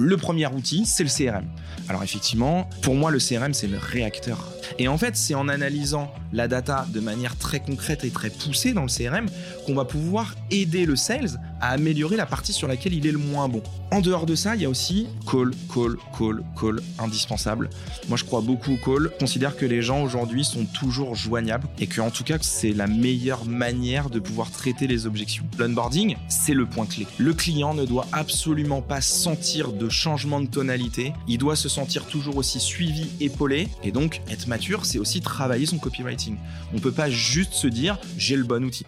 Le premier outil, c'est le CRM. Alors effectivement, pour moi, le CRM, c'est le réacteur. Et en fait, c'est en analysant la data de manière très concrète et très poussée dans le CRM qu'on va pouvoir aider le sales à améliorer la partie sur laquelle il est le moins bon. En dehors de ça, il y a aussi call, call, call, call, indispensable. Moi, je crois beaucoup au call. Je considère que les gens aujourd'hui sont toujours joignables et que, en tout cas, c'est la meilleure manière de pouvoir traiter les objections. L'onboarding, c'est le point clé. Le client ne doit absolument pas sentir de changement de tonalité. Il doit se sentir toujours aussi suivi, épaulé. Et donc, être mature, c'est aussi travailler son copywriting. On peut pas juste se dire j'ai le bon outil.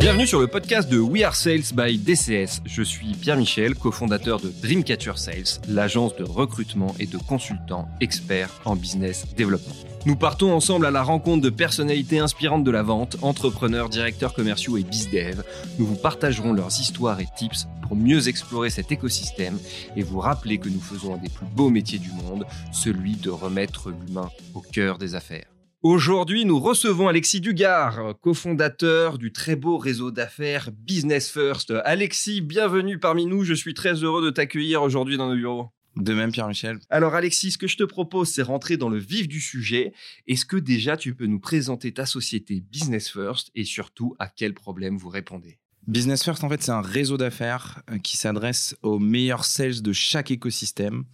Bienvenue sur le podcast de We Are Sales by DCS. Je suis Pierre Michel, cofondateur de Dreamcatcher Sales, l'agence de recrutement et de consultants experts en business développement. Nous partons ensemble à la rencontre de personnalités inspirantes de la vente, entrepreneurs, directeurs commerciaux et bizdev. Nous vous partagerons leurs histoires et tips pour mieux explorer cet écosystème et vous rappeler que nous faisons un des plus beaux métiers du monde, celui de remettre l'humain au cœur des affaires. Aujourd'hui, nous recevons Alexis Dugard, cofondateur du très beau réseau d'affaires Business First. Alexis, bienvenue parmi nous. Je suis très heureux de t'accueillir aujourd'hui dans nos bureaux. De même, Pierre-Michel. Alors, Alexis, ce que je te propose, c'est rentrer dans le vif du sujet. Est-ce que déjà tu peux nous présenter ta société Business First et surtout à quels problèmes vous répondez? Business First, en fait, c'est un réseau d'affaires euh, qui s'adresse aux meilleurs sales de chaque écosystème.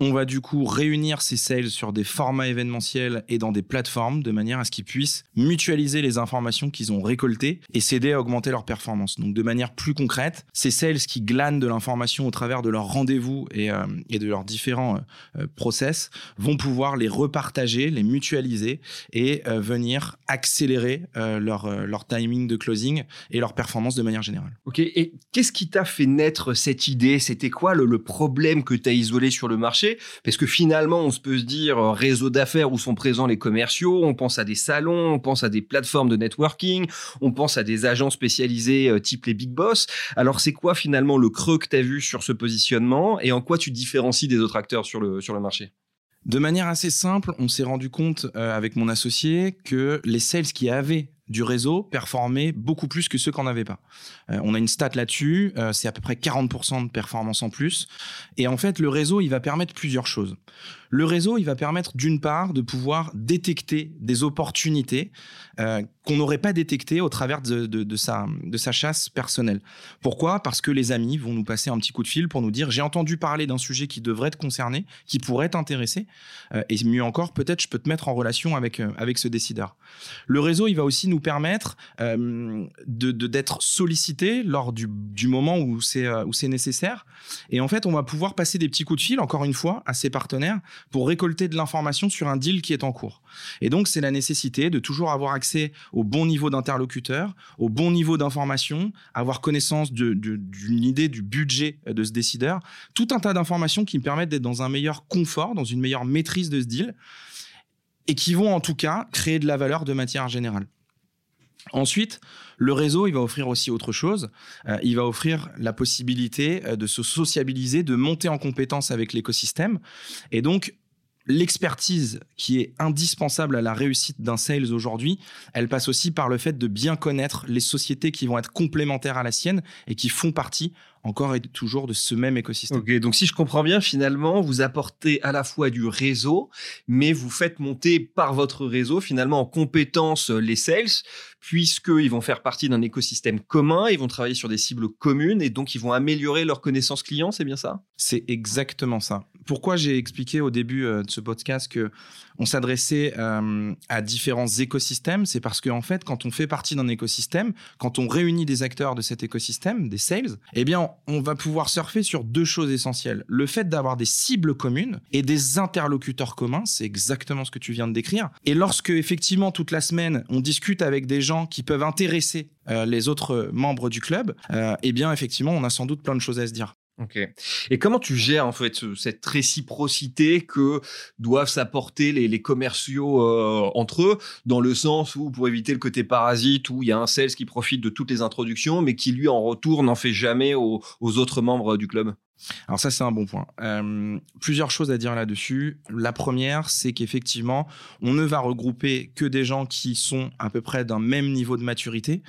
On va du coup réunir ces sales sur des formats événementiels et dans des plateformes de manière à ce qu'ils puissent mutualiser les informations qu'ils ont récoltées et s'aider à augmenter leur performance. Donc, de manière plus concrète, ces sales qui glanent de l'information au travers de leurs rendez-vous et, euh, de leurs différents euh, process vont pouvoir les repartager, les mutualiser et venir accélérer leur, leur timing de closing et leur performance de manière générale. Ok, et qu'est-ce qui t'a fait naître cette idée? C'était quoi le, problème que tu as isolé sur le marché? Parce que finalement, on se peut se dire euh, réseau d'affaires où sont présents les commerciaux, on pense à des salons, on pense à des plateformes de networking, on pense à des agents spécialisés euh, type les big boss. Alors c'est quoi finalement le creux que tu as vu sur ce positionnement et en quoi tu différencies des autres acteurs sur le, sur le marché? De manière assez simple, on s'est rendu compte euh, avec mon associé que les sales qui avaient du réseau performaient beaucoup plus que ceux qui n'en avaient pas. Euh, on a une stat là-dessus, euh, c'est à peu près 40% de performance en plus. Et en fait, le réseau, il va permettre plusieurs choses. Le réseau, il va permettre d'une part de pouvoir détecter des opportunités euh, qu'on n'aurait pas détectées au travers de, sa, de sa chasse personnelle. Pourquoi? Parce que les amis vont nous passer un petit coup de fil pour nous dire j'ai entendu parler d'un sujet qui devrait te concerner, qui pourrait t'intéresser. et mieux encore, peut-être je peux te mettre en relation avec, avec ce décideur. Le réseau, il va aussi nous permettre de d'être sollicité lors du, du moment où c'est c'est nécessaire. Et en fait, on va pouvoir passer des petits coups de fil, encore une fois, à ses partenaires pour récolter de l'information sur un deal qui est en cours. Et donc, c'est la nécessité de toujours avoir accès au bon niveau d'interlocuteur, au bon niveau d'information, avoir connaissance d'une idée du budget de ce décideur, tout un tas d'informations qui me permettent d'être dans un meilleur confort, dans une meilleure maîtrise de ce deal, et qui vont en tout cas créer de la valeur de matière générale. Ensuite, le réseau, il va offrir aussi autre chose. Euh, il va offrir la possibilité euh, de se sociabiliser, de monter en compétence avec l'écosystème. Et donc, l'expertise qui est indispensable à la réussite d'un sales aujourd'hui, elle passe aussi par le fait de bien connaître les sociétés qui vont être complémentaires à la sienne et qui font partie encore et toujours de ce même écosystème. Ok, donc si je comprends bien, finalement, vous apportez à la fois du réseau, mais vous faites monter par votre réseau finalement en compétence les sales, puisqu'ils vont faire partie d'un écosystème commun, ils vont travailler sur des cibles communes et donc ils vont améliorer leurs connaissances clients, c'est bien ça? C'est exactement ça. Pourquoi j'ai expliqué au début euh, de ce podcast que on s'adressait euh, à différents écosystèmes, c'est parce qu'en en fait, quand on fait partie d'un écosystème, quand on réunit des acteurs de cet écosystème, des sales, eh bien, on va pouvoir surfer sur deux choses essentielles. Le fait d'avoir des cibles communes et des interlocuteurs communs, c'est exactement ce que tu viens de décrire. Et lorsque, effectivement, toute la semaine, on discute avec des gens qui peuvent intéresser euh, les autres membres du club, eh bien, effectivement, on a sans doute plein de choses à se dire. Ok. Et comment tu gères en fait cette réciprocité que doivent s'apporter les, commerciaux euh, entre eux, dans le sens où pour éviter le côté parasite, où il y a un sales qui profite de toutes les introductions, mais qui lui en retour n'en fait jamais aux, autres membres du club? Alors ça, c'est un bon point. Euh, plusieurs choses à dire là-dessus. La première, c'est qu'effectivement, on ne va regrouper que des gens qui sont à peu près d'un même niveau de maturité.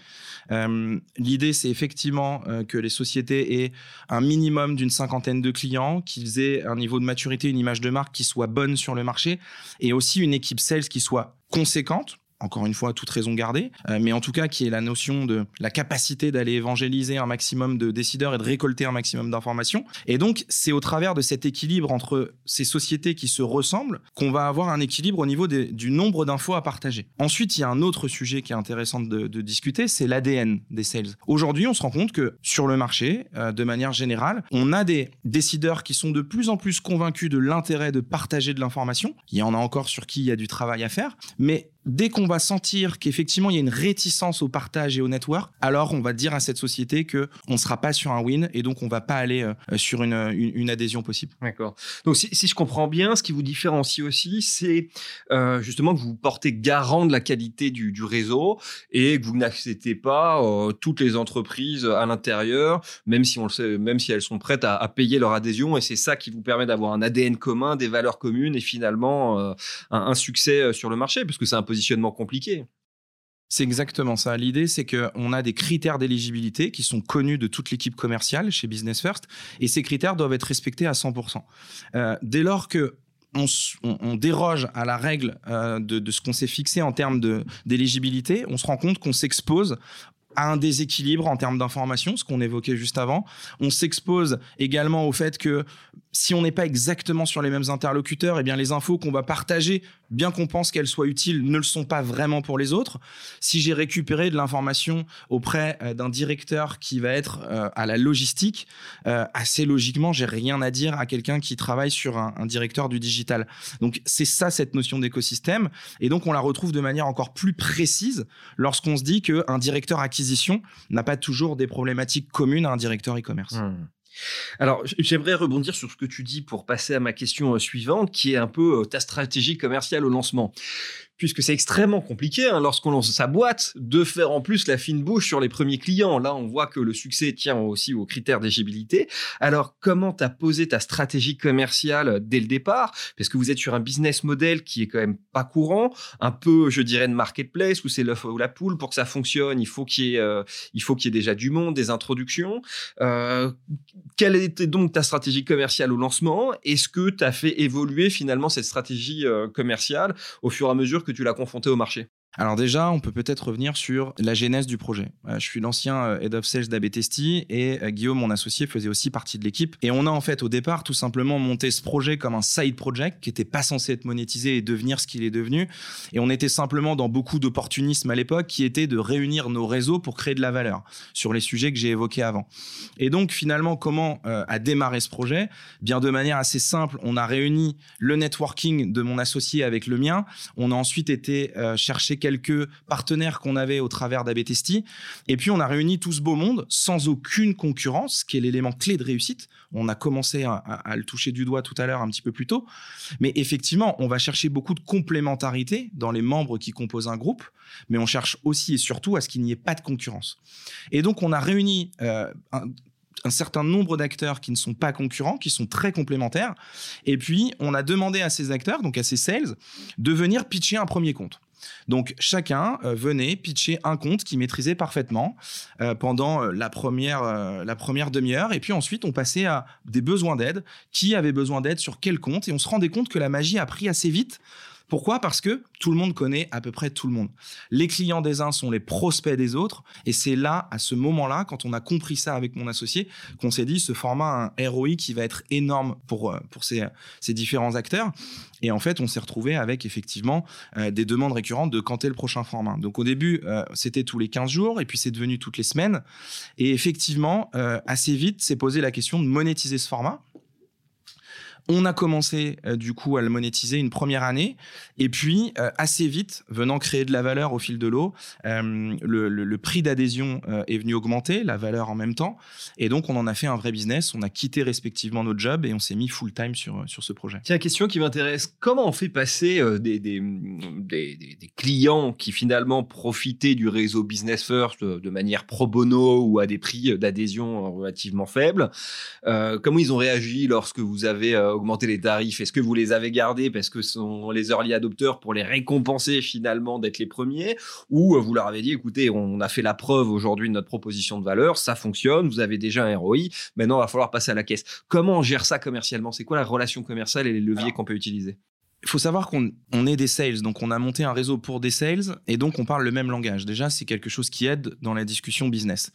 Euh, l'idée, c'est effectivement euh, que les sociétés aient un minimum d'une cinquantaine de clients, qu'ils aient un niveau de maturité, une image de marque qui soit bonne sur le marché, et aussi une équipe sales qui soit conséquente encore une fois, toute raison gardée, euh, mais en tout cas qui est la notion de la capacité d'aller évangéliser un maximum de décideurs et de récolter un maximum d'informations. Et donc, c'est au travers de cet équilibre entre ces sociétés qui se ressemblent qu'on va avoir un équilibre au niveau du nombre d'infos à partager. Ensuite, il y a un autre sujet qui est intéressant de, discuter, c'est l'ADN des sales. Aujourd'hui, on se rend compte que sur le marché, euh, de manière générale, on a des décideurs qui sont de plus en plus convaincus de l'intérêt de partager de l'information. Il y en a encore sur qui il y a du travail à faire, mais dès qu'on va sentir qu'effectivement il y a une réticence au partage et au network, alors on va dire à cette société que on sera pas sur un win et donc on va pas aller euh, sur une, adhésion possible. D'accord. Donc si, je comprends bien, ce qui vous différencie aussi, c'est euh, justement que vous portez garant de la qualité du, réseau et que vous n'acceptez pas euh, toutes les entreprises à l'intérieur, même si on le sait, même si elles sont prêtes à, à payer leur adhésion et c'est ça qui vous permet d'avoir un ADN commun, des valeurs communes et finalement un, un, succès sur le marché, parce que c'est un peu compliqué. C'est exactement ça. L'idée, c'est qu'on a des critères d'éligibilité qui sont connus de toute l'équipe commerciale chez Business First, et ces critères doivent être respectés à 100%. Euh, dès lors que on, déroge à la règle euh, de, de, ce qu'on s'est fixé en termes d'éligibilité, on se rend compte qu'on s'expose à un déséquilibre en termes d'information, ce qu'on évoquait juste avant. On s'expose également au fait que si on n'est pas exactement sur les mêmes interlocuteurs, eh bien les infos qu'on va partager, bien qu'on pense qu'elles soient utiles, ne le sont pas vraiment pour les autres. Si j'ai récupéré de l'information auprès euh, d'un directeur qui va être euh, à la logistique, euh, assez logiquement, j'ai rien à dire à quelqu'un qui travaille sur un, directeur du digital. Donc c'est ça cette notion d'écosystème, et donc on la retrouve de manière encore plus précise lorsqu'on se dit qu'un directeur acquisition n'a pas toujours des problématiques communes à un directeur e-commerce. Mmh. Alors, j'aimerais rebondir sur ce que tu dis pour passer à ma question euh, suivante, qui est un peu euh, ta stratégie commerciale au lancement puisque c'est extrêmement compliqué hein, lorsqu'on lance sa boîte de faire en plus la fine bouche sur les premiers clients. Là, on voit que le succès tient aussi aux critères d'éligibilité. Alors, comment tu as posé ta stratégie commerciale dès le départ? Parce que vous êtes sur un business model qui est quand même pas courant, un peu, je dirais, de marketplace où c'est l'œuf ou la poule. Pour que ça fonctionne, il faut qu'il y ait, euh, il y ait déjà du monde, des introductions. Euh, quelle était donc ta stratégie commerciale au lancement? Est-ce que tu as fait évoluer finalement cette stratégie euh, commerciale au fur et à mesure que tu l'as confronté au marché alors déjà, on peut peut-être revenir sur la genèse du projet. Euh, je suis l'ancien euh, head of sales d'Abetesti et euh, Guillaume, mon associé, faisait aussi partie de l'équipe. Et on a en fait au départ tout simplement monté ce projet comme un side project qui n'était pas censé être monétisé et devenir ce qu'il est devenu. Et on était simplement dans beaucoup d'opportunisme à l'époque qui était de réunir nos réseaux pour créer de la valeur sur les sujets que j'ai évoqués avant. Et donc finalement, comment a démarré ce projet? Bien de manière assez simple, on a réuni le networking de mon associé avec le mien. On a ensuite été chercher quelques partenaires qu'on avait au travers d'Abetesti. Et puis, on a réuni tout ce beau monde sans aucune concurrence, qui est l'élément clé de réussite. On a commencé à, le toucher du doigt tout à l'heure un petit peu plus tôt. Mais effectivement, on va chercher beaucoup de complémentarité dans les membres qui composent un groupe, mais on cherche aussi et surtout à ce qu'il n'y ait pas de concurrence. Et donc, on a réuni euh, un certain nombre d'acteurs qui ne sont pas concurrents, qui sont très complémentaires. Et puis, on a demandé à ces acteurs, donc à ces sales, de venir pitcher un premier compte. Donc chacun euh, venait pitcher un compte qu'il maîtrisait parfaitement euh, pendant euh, la première, la première demi-heure. Et puis ensuite, on passait à des besoins d'aide. Qui avait besoin d'aide sur quel compte? Et on se rendait compte que la magie a pris assez vite pourquoi? Parce que tout le monde connaît à peu près tout le monde. Les clients des uns sont les prospects des autres. Et c'est là, à ce moment-là, quand on a compris ça avec mon associé, qu'on s'est dit, ce format un ROI qui va être énorme pour, euh, pour ces, ces différents acteurs. Et en fait, on s'est retrouvé avec effectivement euh, des demandes récurrentes de quand est le prochain format. Donc au début, euh, c'était tous les 15 jours, et puis c'est devenu toutes les semaines. Et effectivement, assez vite, s'est posé la question de monétiser ce format On a commencé euh, du coup à le monétiser une première année et puis euh, assez vite, venant créer de la valeur au fil de l'eau, euh, le, prix d'adhésion est venu augmenter, la valeur en même temps et donc on en a fait un vrai business. On a quitté respectivement notre job et on s'est mis full time sur, sur ce projet. Tiens, question qui m'intéresse, comment on fait passer des, des, clients qui finalement profitaient du réseau Business First de manière pro bono ou à des prix d'adhésion relativement faibles Comment ils ont réagi lorsque vous avez augmenter les tarifs? Est-ce que vous les avez gardés parce que ce sont les early adopteurs pour les récompenser finalement d'être les premiers? Ou euh, vous leur avez dit, écoutez, on a fait la preuve aujourd'hui de notre proposition de valeur, ça fonctionne, vous avez déjà un ROI, maintenant il va falloir passer à la caisse. Comment on gère ça commercialement? C'est quoi la relation commerciale et les leviers qu'on peut utiliser? Il faut savoir qu'on est des sales, donc on a monté un réseau pour des sales et donc on parle le même langage. Déjà, c'est quelque chose qui aide dans la discussion business.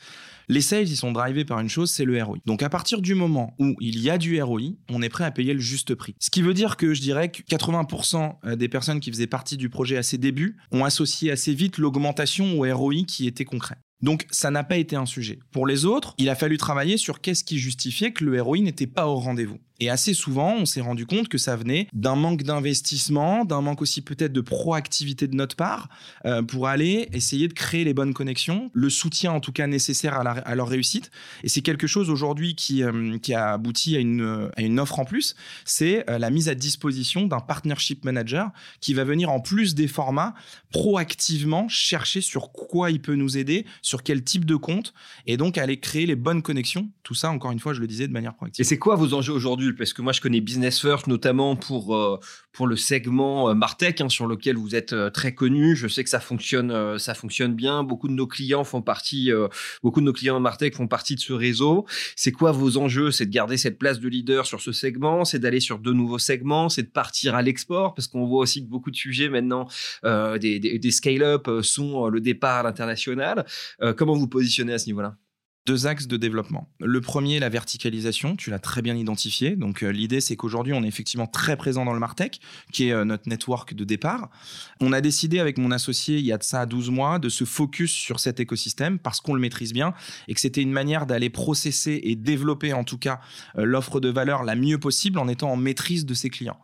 Les sales, ils sont drivés par une chose, c'est le ROI. Donc à partir du moment où il y a du ROI, on est prêt à payer le juste prix. Ce qui veut dire que je dirais que 80% euh, des personnes qui faisaient partie du projet à ses débuts ont associé assez vite l'augmentation au ROI qui était concret. Donc ça n'a pas été un sujet. Pour les autres, il a fallu travailler sur qu'est-ce qui justifiait que le ROI n'était pas au rendez-vous. Et assez souvent, on s'est rendu compte que ça venait d'un manque d'investissement, d'un manque aussi peut-être de proactivité de notre part euh, pour aller essayer de créer les bonnes connexions, le soutien en tout cas nécessaire à, leur réussite. Et c'est quelque chose aujourd'hui qui, euh, qui a abouti à une, à une offre en plus, c'est euh, la mise à disposition d'un partnership manager qui va venir en plus des formats proactivement chercher sur quoi il peut nous aider, sur quel type de compte, et donc aller créer les bonnes connexions. Tout ça, encore une fois, je le disais de manière proactive. Et c'est quoi vos enjeux aujourd'hui parce que moi je connais Business First notamment pour euh, pour le segment euh, Martech hein, sur lequel vous êtes euh, très connu. Je sais que ça fonctionne ça fonctionne bien. Beaucoup de nos clients font partie beaucoup de nos clients Martech font partie de ce réseau. C'est quoi vos enjeux? C'est de garder cette place de leader sur ce segment, c'est d'aller sur de nouveaux segments, c'est de partir à l'export? Parce qu'on voit aussi que beaucoup de sujets maintenant des, des, des scale-up sont le départ à l'international. comment vous positionnez à ce niveau-là? Deux axes de développement. Le premier, la verticalisation, tu l'as très bien identifié. Donc euh, l'idée, c'est qu'aujourd'hui, on est effectivement très présent dans le Martech, qui est euh, notre network de départ. On a décidé avec mon associé, il y a de ça 12 mois, de se focus sur cet écosystème parce qu'on le maîtrise bien et que c'était une manière d'aller processer et développer en tout cas euh, l'offre de valeur la mieux possible en étant en maîtrise de ses clients.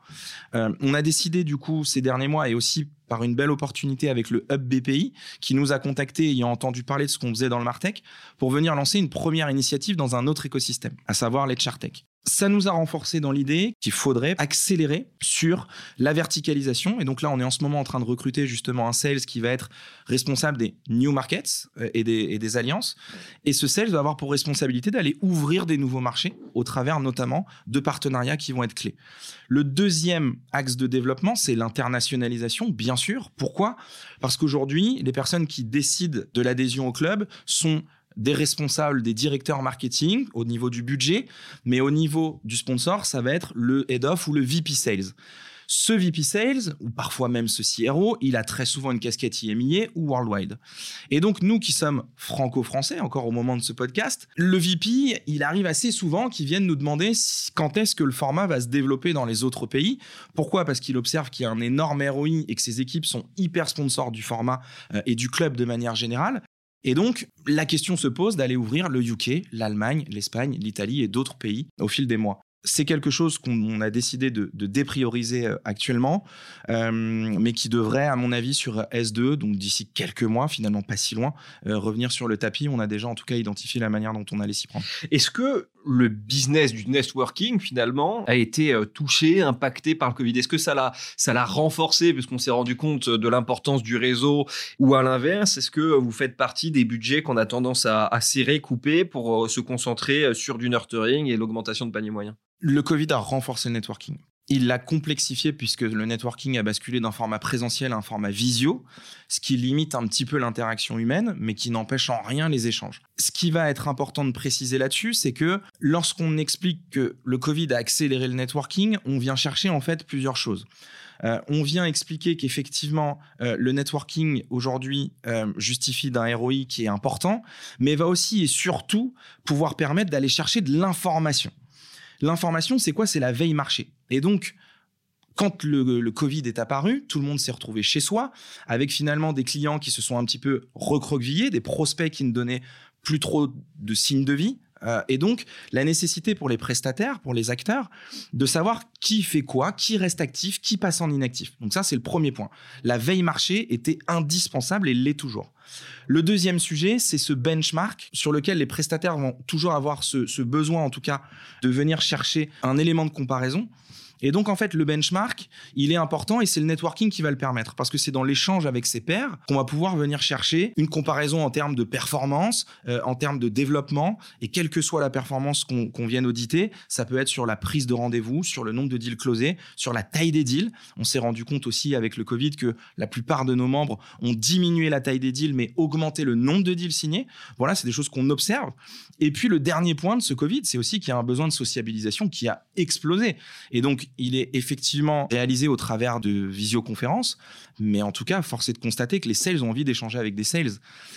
on a décidé du coup ces derniers mois et aussi par une belle opportunité avec le Hub BPI, qui nous a contactés ayant entendu parler de ce qu'on faisait dans le Martech, pour venir lancer une première initiative dans un autre écosystème, à savoir les Chartech ça nous a renforcé dans l'idée qu'il faudrait accélérer sur la verticalisation. Et donc là, on est en ce moment en train de recruter justement un sales qui va être responsable des new markets euh, et des, alliances. Et ce sales va avoir pour responsabilité d'aller ouvrir des nouveaux marchés au travers notamment de partenariats qui vont être clés. Le deuxième axe de développement, c'est l'internationalisation, bien sûr. Pourquoi? Parce qu'aujourd'hui, les personnes qui décident de l'adhésion au club sont des responsables, des directeurs marketing au niveau du budget, mais au niveau du sponsor, ça va être le head of ou le VP sales. Ce VP Sales, ou parfois même ce CRO, il a très souvent une casquette IMIA ou Worldwide. Et donc, nous qui sommes franco-français, encore au moment de ce podcast, le VP, il arrive assez souvent qu'il vienne nous demander quand est-ce que le format va se développer dans les autres pays. Pourquoi? Parce qu'il observe qu'il y a un énorme ROI et que ses équipes sont hyper sponsors du format euh, et du club de manière générale. Et donc, la question se pose d'aller ouvrir le UK, l'Allemagne, l'Espagne, l'Italie et d'autres pays au fil des mois c'est quelque chose qu'on a décidé de, déprioriser euh, actuellement, euh, mais qui devrait, à mon avis, sur S2, donc d'ici quelques mois, finalement pas si loin, euh, revenir sur le tapis. On a déjà en tout cas identifié la manière dont on allait s'y prendre. Est-ce que le business du networking, finalement, a été touché, impacté par le Covid. Est-ce que ça l'a, ça l'a renforcé, puisqu'on s'est rendu compte de l'importance du réseau, ou à l'inverse, est-ce que vous faites partie des budgets qu'on a tendance à, à serrer, couper pour se concentrer sur du nurturing et l'augmentation de panier moyen le Covid a renforcé le networking. Il l'a complexifié puisque le networking a basculé d'un format présentiel à un format visio, ce qui limite un petit peu l'interaction humaine, mais qui n'empêche en rien les échanges. Ce qui va être important de préciser là-dessus, c'est que lorsqu'on explique que le Covid a accéléré le networking, on vient chercher en fait plusieurs choses. Euh, on vient expliquer qu'effectivement, euh, le networking aujourd'hui euh, justifie d'un ROI qui est important, mais va aussi et surtout pouvoir permettre d'aller chercher de l'information. L'information, c'est quoi? C'est la veille marché. Et donc, quand le, Covid est apparu, tout le monde s'est retrouvé chez soi, avec finalement des clients qui se sont un petit peu recroquevillés, des prospects qui ne donnaient plus trop de signes de vie, Euh, et donc, la nécessité pour les prestataires, pour les acteurs, de savoir qui fait quoi, qui reste actif, qui passe en inactif. Donc ça, c'est le premier point. La veille marché était indispensable et l'est toujours. Le deuxième sujet, c'est ce benchmark sur lequel les prestataires vont toujours avoir ce besoin, en tout cas, de venir chercher un élément de comparaison. Et donc, en fait, le benchmark, il est important et c'est le networking qui va le permettre parce que c'est dans l'échange avec ses pairs qu'on va pouvoir venir chercher une comparaison en termes de performance, euh, en termes de développement et quelle que soit la performance qu'on vienne auditer, ça peut être sur la prise de rendez-vous, sur le nombre de deals closés, sur la taille des deals. On s'est rendu compte aussi avec le Covid que la plupart de nos membres ont diminué la taille des deals mais augmenté le nombre de deals signés. Voilà, c'est des choses qu'on observe. Et puis, le dernier point de ce Covid, c'est aussi qu'il y a un besoin de sociabilisation qui a explosé. Et donc, il est effectivement réalisé au travers de visioconférences, mais en tout cas, force est de constater que les sales ont envie d'échanger avec des sales.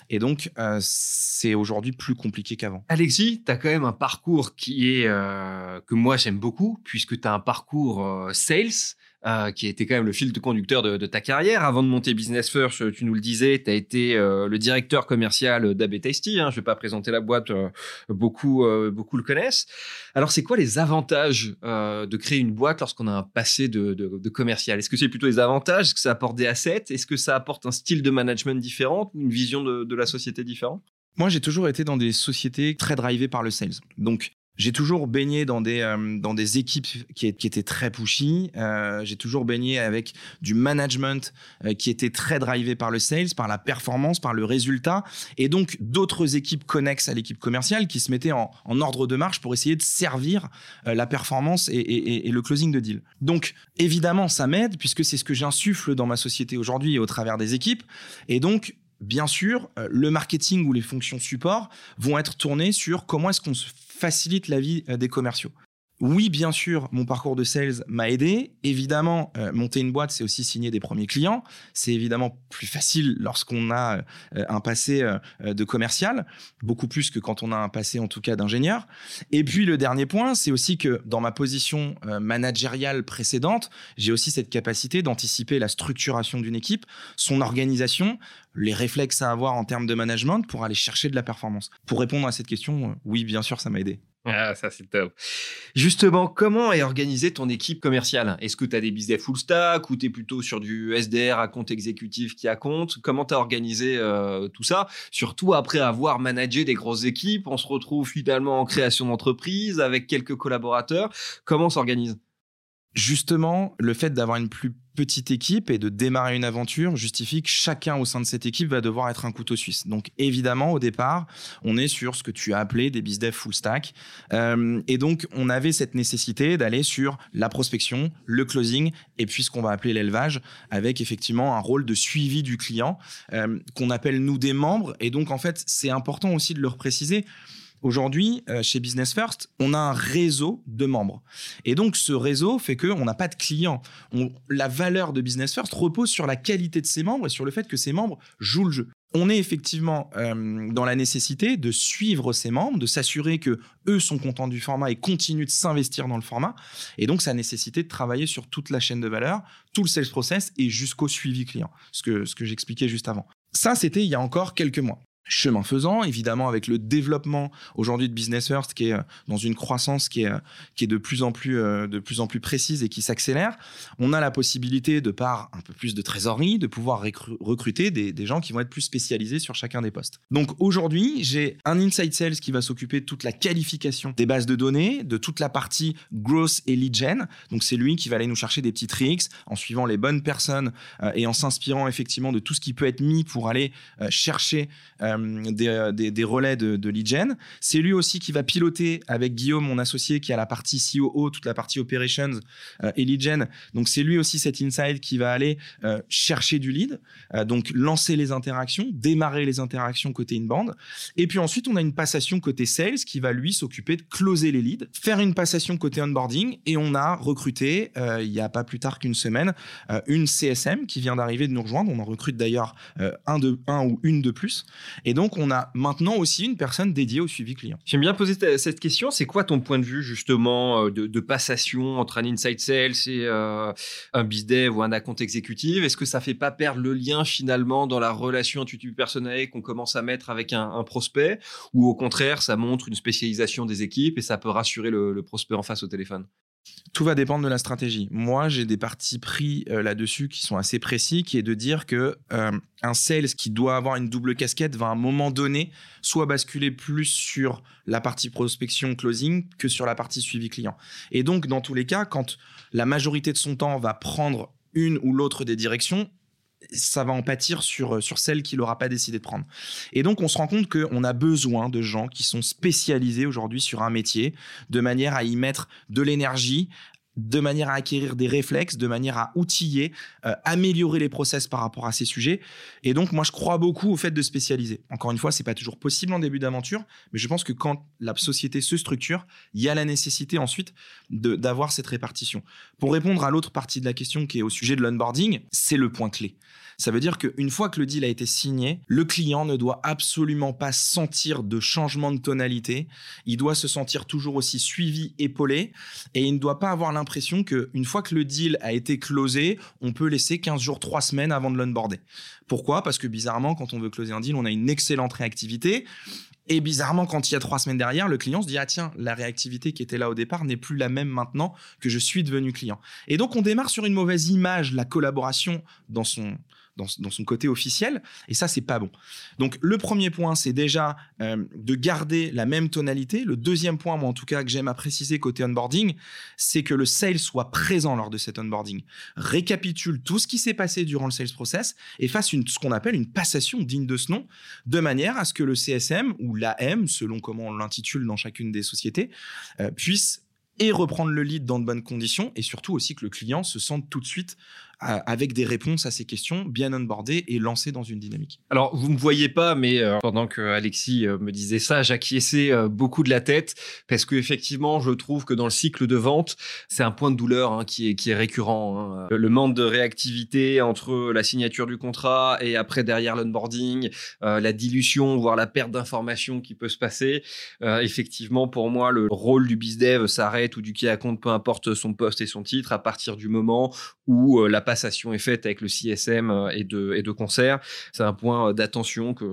Et donc, euh, c'est aujourd'hui plus compliqué qu'avant. Alexis, tu as quand même un parcours qui est euh, que moi j'aime beaucoup, puisque tu as un parcours euh, sales euh, qui été quand même le fil de conducteur de, ta carrière. Avant de monter Business First, tu nous le disais, tu as été euh, le directeur commercial d'AB Tasty. Hein, je vais pas présenter la boîte, euh, beaucoup, beaucoup le connaissent. Alors, c'est quoi les avantages de créer une boîte lorsqu'on a un passé de, de commercial? Est-ce que c'est plutôt les avantages? Est-ce que ça apporte des assets? Est-ce que ça apporte un style de management différent une vision de, la société différente? Moi, j'ai toujours été dans des sociétés très drivées par le sales. Donc, j'ai toujours baigné dans des, euh, dans des équipes qui, étaient très pushy. Euh, j'ai toujours baigné avec du management euh, qui était très drivé par le sales, par la performance, par le résultat. Et donc, d'autres équipes connexes à l'équipe commerciale qui se mettaient en, ordre de marche pour essayer de servir la performance et, et, et, le closing de deal. Donc, évidemment, ça m'aide puisque c'est ce que j'insuffle dans ma société aujourd'hui au travers des équipes. Et donc, bien sûr, le marketing ou les fonctions support vont être tournées sur comment est-ce qu'on se facilite la vie euh, des commerciaux. Oui, bien sûr, mon parcours de sales m'a aidé. Évidemment, euh, monter une boîte, c'est aussi signer des premiers clients. C'est évidemment plus facile lorsqu'on a euh, un passé de commercial, beaucoup plus que quand on a un passé en tout cas d'ingénieur. Et puis le dernier point, c'est aussi que dans ma position managériale précédente, j'ai aussi cette capacité d'anticiper la structuration d'une équipe, son organisation, les réflexes à avoir en termes de management pour aller chercher de la performance. Pour répondre à cette question, euh, oui, bien sûr, ça m'a aidé. Ah, ça c'est top. Justement, comment est organisée ton équipe commerciale? Est-ce que tu as des business full stack ou tu es plutôt sur du SDR à compte exécutif qui a compte? Comment tu as organisé euh, tout ça? Surtout après avoir managé des grosses équipes, on se retrouve finalement en création d'entreprise avec quelques collaborateurs. Comment s'organise? Justement, le fait d'avoir une plus petite équipe et de démarrer une aventure justifie que chacun au sein de cette équipe va devoir être un couteau suisse. Donc évidemment, au départ, on est sur ce que tu as appelé des bizdev full stack. Euh, et donc, on avait cette nécessité d'aller sur la prospection, le closing et puis ce qu'on va appeler l'élevage avec effectivement un rôle de suivi du client euh, qu'on appelle nous des membres. Et donc, en fait, c'est important aussi de le préciser. Aujourd'hui, euh, chez Business First, on a un réseau de membres. Et donc, ce réseau fait qu'on n'a pas de clients. la valeur de Business First repose sur la qualité de ses membres et sur le fait que ces membres jouent le jeu. On est effectivement euh, dans la nécessité de suivre ces membres, de s'assurer que eux sont contents du format et continuent de s'investir dans le format. Et donc, ça a nécessité de travailler sur toute la chaîne de valeur, tout le sales process et jusqu'au suivi client, ce que, ce que j'expliquais juste avant. Ça, c'était il y a encore quelques mois. Chemin faisant, évidemment, avec le développement aujourd'hui de Business First qui est euh, dans une croissance qui est, euh, qui est de, plus en plus, euh, de plus en plus précise et qui s'accélère, on a la possibilité, de par un peu plus de trésorerie, de pouvoir recruter des, des, gens qui vont être plus spécialisés sur chacun des postes. Donc aujourd'hui, j'ai un Inside Sales qui va s'occuper de toute la qualification des bases de données, de toute la partie growth et lead gen. Donc c'est lui qui va aller nous chercher des petits tricks en suivant les bonnes personnes et en s'inspirant effectivement de tout ce qui peut être mis pour aller chercher euh, euh, des, relais de, de lead gen. C'est lui aussi qui va piloter avec Guillaume, mon associé, qui a la partie COO, toute la partie operations euh, et lead gen. Donc c'est lui aussi cet inside qui va aller chercher du lead, donc lancer les interactions, démarrer les interactions côté inbound. Et puis ensuite, on a une passation côté sales qui va lui s'occuper de closer les leads, faire une passation côté onboarding. Et on a recruté, il n'y a pas plus tard qu'une semaine, une CSM qui vient d'arriver de nous rejoindre. On en recrute d'ailleurs un, ou une de plus. Donc, on a maintenant aussi une personne dédiée au suivi client. J'aime bien poser cette question. C'est quoi ton point de vue justement euh, de, passation entre un inside sales et euh, un bizdev ou un account exécutif? Est-ce que ça fait pas perdre le lien finalement dans la relation intuitive personnelle qu'on commence à mettre avec un, prospect? Ou au contraire, ça montre une spécialisation des équipes et ça peut rassurer le prospect en face au téléphone? Tout va dépendre de la stratégie. Moi, j'ai des partis pris euh, là-dessus qui sont assez précis, qui est de dire que euh, un sales qui doit avoir une double casquette va à un moment donné soit basculer plus sur la partie prospection closing que sur la partie suivi client. Et donc, dans tous les cas, quand la majorité de son temps va prendre une ou l'autre des directions, ça va en pâtir sur, euh, sur celle qu'il n'aura pas décidé de prendre. Et donc, on se rend compte qu'on a besoin de gens qui sont spécialisés aujourd'hui sur un métier, de manière à y mettre de l'énergie, de manière à acquérir des réflexes, de manière à outiller, euh, améliorer les process par rapport à ces sujets. Et donc, moi, je crois beaucoup au fait de spécialiser. Encore une fois, c'est pas toujours possible en début d'aventure, mais je pense que quand la société se structure, il y a la nécessité ensuite d'avoir cette répartition. Pour répondre à l'autre partie de la question qui est au sujet de l'onboarding, c'est le point clé. Ça veut dire qu'une fois que le deal a été signé, le client ne doit absolument pas sentir de changement de tonalité. Il doit se sentir toujours aussi suivi, épaulé, et il ne doit pas avoir l'impression qu'une fois que le deal a été closé, on peut laisser 15 jours, 3 semaines avant de l'onboarder. Pourquoi? Parce que bizarrement, quand on veut closer un deal, on a une excellente réactivité. Et bizarrement, quand il y a trois semaines derrière, le client se dit Ah tiens, la réactivité qui était là au départ n'est plus la même maintenant que je suis devenu client. Et donc, on démarre sur une mauvaise image, la collaboration dans son, dans, son côté officiel. Et ça, c'est pas bon. Donc, le premier point, c'est déjà euh, de garder la même tonalité. Le deuxième point, moi en tout cas, que j'aime à préciser côté onboarding, c'est que le sales soit présent lors de cet onboarding, récapitule tout ce qui s'est passé durant le sales process et fasse une, ce qu'on appelle une passation digne de ce nom, de manière à ce que le CSM ou l'AM, selon comment on l'intitule dans chacune des sociétés, euh, puisse et reprendre le lead dans de bonnes conditions et surtout aussi que le client se sente tout de suite avec des réponses à ces questions, bien onboardées et lancé dans une dynamique. Alors, vous ne me voyez pas, mais euh, pendant que Alexis euh, me disait ça, j'acquiesçais euh, beaucoup de la tête parce que effectivement, je trouve que dans le cycle de vente, c'est un point de douleur hein, qui, est, qui est récurrent. Hein. Le manque de réactivité entre la signature du contrat et après derrière l'onboarding, la dilution, voire la perte d'informations qui peut se passer. effectivement, pour moi, le rôle du bizdev s'arrête ou du qui à compte, peu importe son poste et son titre, à partir du moment où la passation est faite avec le CSM euh, et de, et concert. C'est un point euh, d'attention que,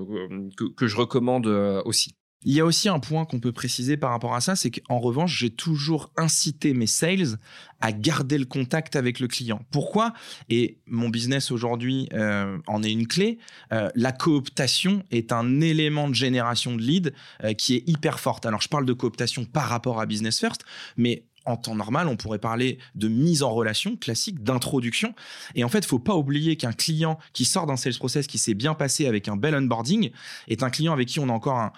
que, je recommande euh, aussi. Il y a aussi un point qu'on peut préciser par rapport à ça, c'est qu'en revanche, j'ai toujours incité mes sales à garder le contact avec le client. Pourquoi? Et mon business aujourd'hui en est une clé. la cooptation est un élément de génération de leads qui est hyper forte. Alors, je parle de cooptation par rapport à Business First, mais en temps normal, on pourrait parler de mise en relation classique, d'introduction. Et en fait, il faut pas oublier qu'un client qui sort d'un sales process qui s'est bien passé avec un bel onboarding est un client avec qui on a encore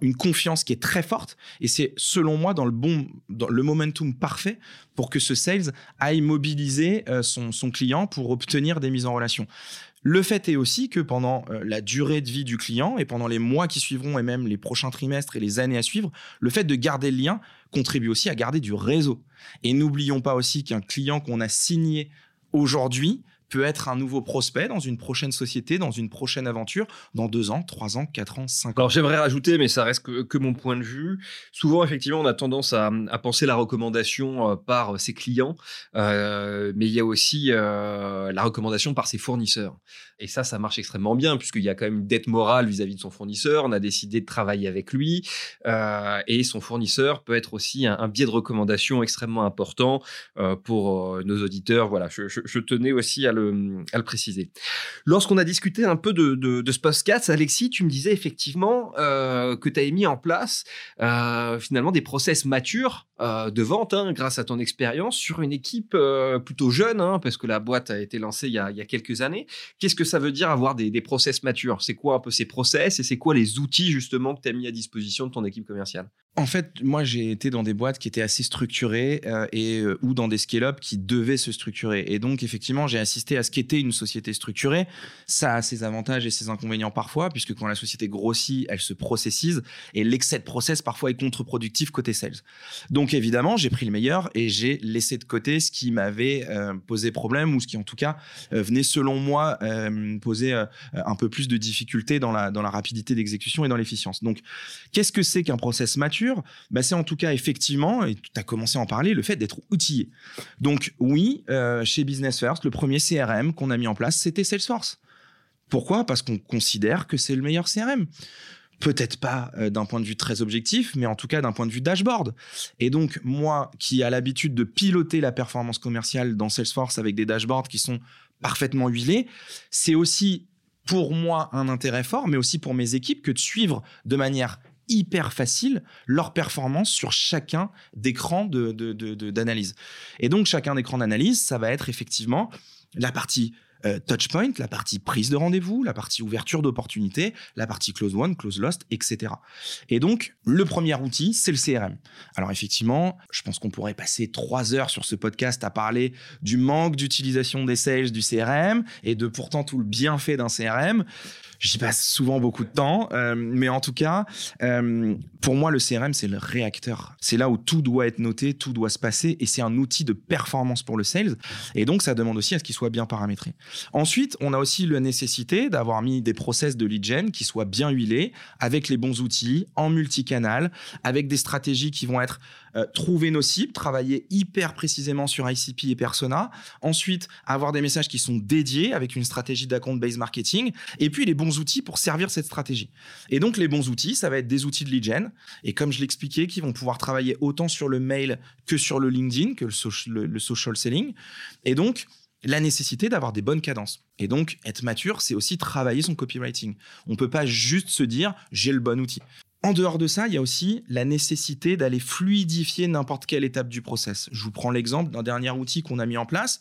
une confiance qui est très forte. Et c'est, selon moi, dans le bon, le momentum parfait pour que ce sales aille mobiliser euh, son, son client pour obtenir des mises en relation. Le fait est aussi que pendant euh, la durée de vie du client et pendant les mois qui suivront et même les prochains trimestres et les années à suivre, le fait de garder le lien contribue aussi à garder du réseau. Et n'oublions pas aussi qu'un client qu'on a signé aujourd'hui peut être un nouveau prospect dans une prochaine société, dans une prochaine aventure, dans deux ans, trois ans, quatre ans, cinq ans. Alors j'aimerais rajouter, mais ça reste que, mon point de vue. Souvent, effectivement, on a tendance à, penser la recommandation euh, par ses clients, euh, mais il y a aussi euh, la recommandation par ses fournisseurs. Et ça, ça marche extrêmement bien, puisqu'il y a quand même une dette morale vis-à-vis de son fournisseur. On a décidé de travailler avec lui, et son fournisseur peut être aussi un, biais de recommandation extrêmement important pour nos auditeurs. Voilà, je, je tenais aussi à le, préciser. Lorsqu'on a discuté un peu de, de, ce Alexis, tu me disais effectivement euh, que tu avais mis en place euh, finalement des process matures euh, de vente hein, grâce à ton expérience sur une équipe plutôt jeune, hein, parce que la boîte a été lancée il y a, quelques années. Qu'est-ce que ça veut dire avoir des, des process matures? C'est quoi un peu ces process et c'est quoi les outils justement que tu as mis à disposition de ton équipe commerciale? En fait, moi, j'ai été dans des boîtes qui étaient assez structurées euh, et euh, ou dans des scale-up qui devaient se structurer. Et donc, effectivement, j'ai assisté à ce qu'était une société structurée. Ça a ses avantages et ses inconvénients parfois, puisque quand la société grossit, elle se processise et l'excès de process parfois est contre-productif côté sales. Donc, évidemment, j'ai pris le meilleur et j'ai laissé de côté ce qui m'avait euh, posé problème ou ce qui, en tout cas, venait, selon moi, poser un peu plus de difficultés dans la, dans la rapidité d'exécution et dans l'efficience. Donc, qu'est-ce que c'est qu'un process mature? Bah, c'est en tout cas effectivement, et tu as commencé à en parler, le fait d'être outillé. Donc oui, euh, chez Business First, le premier CRM qu'on a mis en place, c'était Salesforce. Pourquoi? Parce qu'on considère que c'est le meilleur CRM. Peut-être pas euh, d'un point de vue très objectif, mais en tout cas d'un point de vue dashboard. Et donc, moi qui a l'habitude de piloter la performance commerciale dans Salesforce avec des dashboards qui sont parfaitement huilés, c'est aussi pour moi un intérêt fort, mais aussi pour mes équipes, que de suivre de manière hyper facile leur performance sur chacun d'écran d'analyse. De, et donc, chacun d'écran d'analyse, ça va être effectivement la partie euh, touchpoint, la partie prise de rendez-vous, la partie ouverture d'opportunités, la partie close one, close lost, etc. Et donc, le premier outil, c'est le CRM. Alors effectivement, je pense qu'on pourrait passer trois heures sur ce podcast à parler du manque d'utilisation des sales du CRM et de pourtant tout le bienfait d'un CRM. J'y passe souvent beaucoup de temps, euh, mais en tout cas, euh, pour moi, le CRM, c'est le réacteur. C'est là où tout doit être noté, tout doit se passer, et c'est un outil de performance pour le sales. Et donc, ça demande aussi à ce qu'il soit bien paramétré. Ensuite, on a aussi la nécessité d'avoir mis des process de lead gen qui soient bien huilés, avec les bons outils, en multicanal, avec des stratégies qui vont être euh, trouver nos cibles, travailler hyper précisément sur ICP et persona. Ensuite, avoir des messages qui sont dédiés avec une stratégie d'account-based marketing. Et puis, les bons outils pour servir cette stratégie. Et donc, les bons outils, ça va être des outils de lead gen. Et comme je l'expliquais, qui vont pouvoir travailler autant sur le mail que sur le LinkedIn, que le, le social selling. Et donc, la nécessité d'avoir des bonnes cadences. Et donc, être mature, c'est aussi travailler son copywriting. On ne peut pas juste se dire j'ai le bon outil. En dehors de ça, il y a aussi la nécessité d'aller fluidifier n'importe quelle étape du process. Je vous prends l'exemple d'un dernier outil qu'on a mis en place.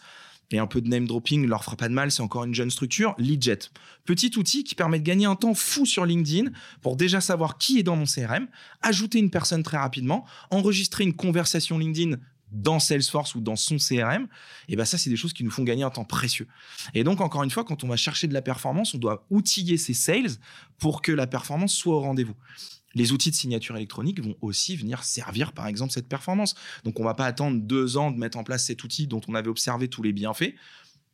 Et un peu de name dropping leur fera pas de mal, c'est encore une jeune structure, Leadjet. Petit outil qui permet de gagner un temps fou sur LinkedIn pour déjà savoir qui est dans mon CRM, ajouter une personne très rapidement, enregistrer une conversation LinkedIn dans Salesforce ou dans son CRM, et ben ça, c'est des choses qui nous font gagner un temps précieux. Et donc, encore une fois, quand on va chercher de la performance, on doit outiller ses sales pour que la performance soit au rendez-vous les outils de signature électronique vont aussi venir servir, par exemple, cette performance. Donc, on ne va pas attendre deux ans de mettre en place cet outil dont on avait observé tous les bienfaits.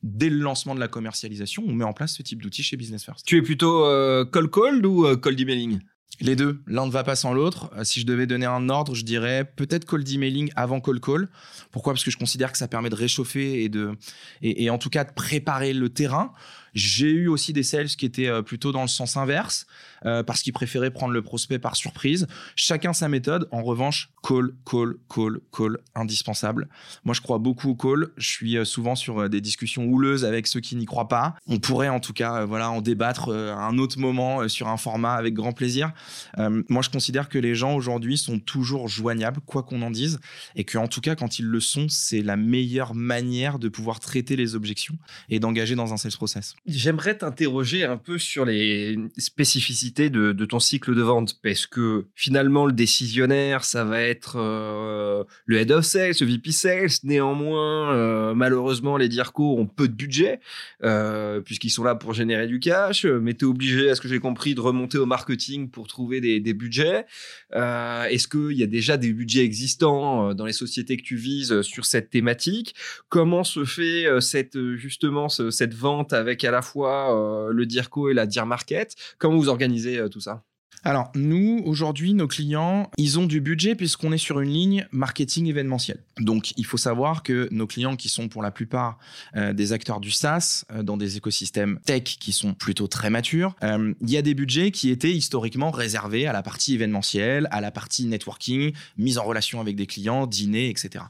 Dès le lancement de la commercialisation, on met en place ce type d'outil chez Business First. Tu es plutôt euh, cold cold ou euh, cold emailing? Les deux, l'un ne va pas sans l'autre. Euh, si je devais donner un ordre, je dirais peut-être cold emailing avant call call. Pourquoi? Parce que je considère que ça permet de réchauffer et de et en tout cas de préparer le terrain. J'ai eu aussi des sales qui étaient euh, plutôt dans le sens inverse, euh, parce qu'ils préféraient prendre le prospect par surprise. Chacun sa méthode. En revanche, call, call, call, call, indispensable. Moi, je crois beaucoup au call. Je suis euh, souvent sur des discussions houleuses avec ceux qui n'y croient pas. On pourrait en tout cas voilà, en débattre à un autre moment sur un format avec grand plaisir. moi, je considère que les gens aujourd'hui sont toujours joignables, quoi qu'on en dise, et que en tout cas, quand ils le sont, c'est la meilleure manière de pouvoir traiter les objections et d'engager dans un sales process. J'aimerais t'interroger un peu sur les spécificités de, ton cycle de vente, parce que finalement, le décisionnaire, ça va être euh, le head of sales, le VP sales. Néanmoins, euh, malheureusement, les DIRCO ont peu de budget, euh, puisqu'ils sont là pour générer du cash, mais tu es obligé, à ce que j'ai compris, de remonter au marketing pour trouver des, budgets. Est-ce qu'il y a déjà des budgets existants dans les sociétés que tu vises sur cette thématique? Comment se fait cette, justement cette vente avec à la fois euh, le DIRCO et la DIR Market. Comment vous organisez euh, tout ça? Alors, nous, aujourd'hui, nos clients, ils ont du budget puisqu'on est sur une ligne marketing événementiel. Donc, il faut savoir que nos clients, qui sont pour la plupart euh, des acteurs du SaaS, dans des écosystèmes tech qui sont plutôt très matures, il y a des budgets qui étaient historiquement réservés à la partie événementielle, à la partie networking, mise en relation avec des clients, dîner, etc.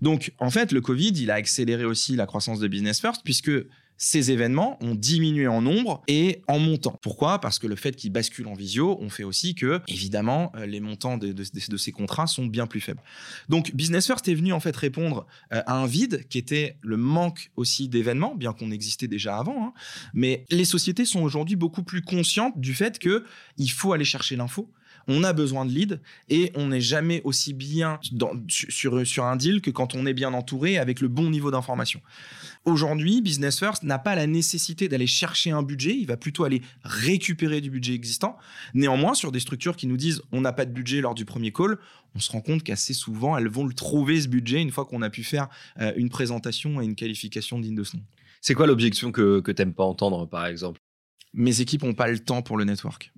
Donc, en fait, le Covid, il a accéléré aussi la croissance de Business First puisque ces événements ont diminué en nombre et en montant. Pourquoi? Parce que le fait qu'ils basculent en visio, on fait aussi que, évidemment, euh, les montants de, ces contrats sont bien plus faibles. Donc, Business First est venu en fait répondre euh, à un vide qui était le manque aussi d'événements, bien qu'on existait déjà avant. Hein. Mais les sociétés sont aujourd'hui beaucoup plus conscientes du fait qu'il faut aller chercher l'info on a besoin de leads et on n'est jamais aussi bien sur, sur un deal que quand on est bien entouré avec le bon niveau d'information. Aujourd'hui, Business First n'a pas la nécessité d'aller chercher un budget, il va plutôt aller récupérer du budget existant. Néanmoins, sur des structures qui nous disent on n'a pas de budget lors du premier call, on se rend compte qu'assez souvent, elles vont le trouver ce budget une fois qu'on a pu faire euh, une présentation et une qualification digne de ce nom. C'est quoi l'objection que, que tu n'aimes pas entendre, par exemple? Mes équipes n'ont pas le temps pour le network.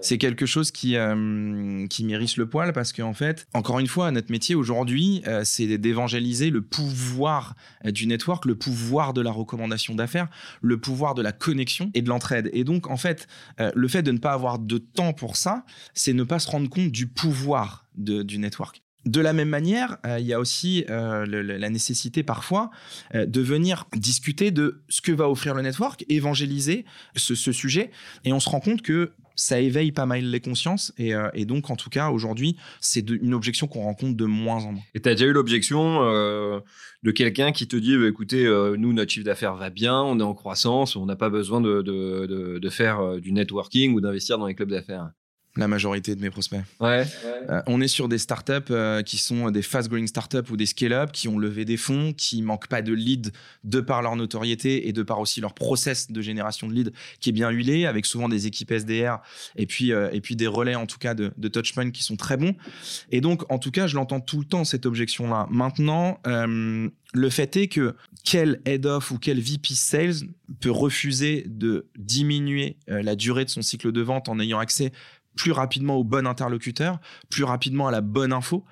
C'est quelque chose qui, euh, qui mérite le poil parce qu'en fait, encore une fois, notre métier aujourd'hui, euh, c'est d'évangéliser le pouvoir euh, du network, le pouvoir de la recommandation d'affaires, le pouvoir de la connexion et de l'entraide. Et donc, en fait, le fait de ne pas avoir de temps pour ça, c'est ne pas se rendre compte du pouvoir du network. De la même manière, il y a aussi la nécessité parfois de venir discuter de ce que va offrir le network, évangéliser ce, sujet, et on se rend compte que ça éveille pas mal les consciences. Et, euh, donc, en tout cas, aujourd'hui, c'est une objection qu'on rencontre de moins en moins. Et tu as déjà eu l'objection euh, de quelqu'un qui te dit bah, écoutez, euh, nous, notre chiffre d'affaires va bien, on est en croissance, on n'a pas besoin de faire du networking ou d'investir dans les clubs d'affaires? La majorité de mes prospects. Ouais. Euh, on est sur des startups euh, qui sont des fast-growing startups ou des scale-up qui ont levé des fonds, qui manquent pas de leads de par leur notoriété et de par aussi leur process de génération de leads qui est bien huilé, avec souvent des équipes SDR et puis, euh, et puis des relais en tout cas de, de touchpoint qui sont très bons. Et donc, en tout cas, je l'entends tout le temps cette objection-là. Maintenant, le fait est que quel head of ou quel VP sales peut refuser de diminuer la durée de son cycle de vente en ayant accès plus rapidement au bon interlocuteur, plus rapidement à la bonne info.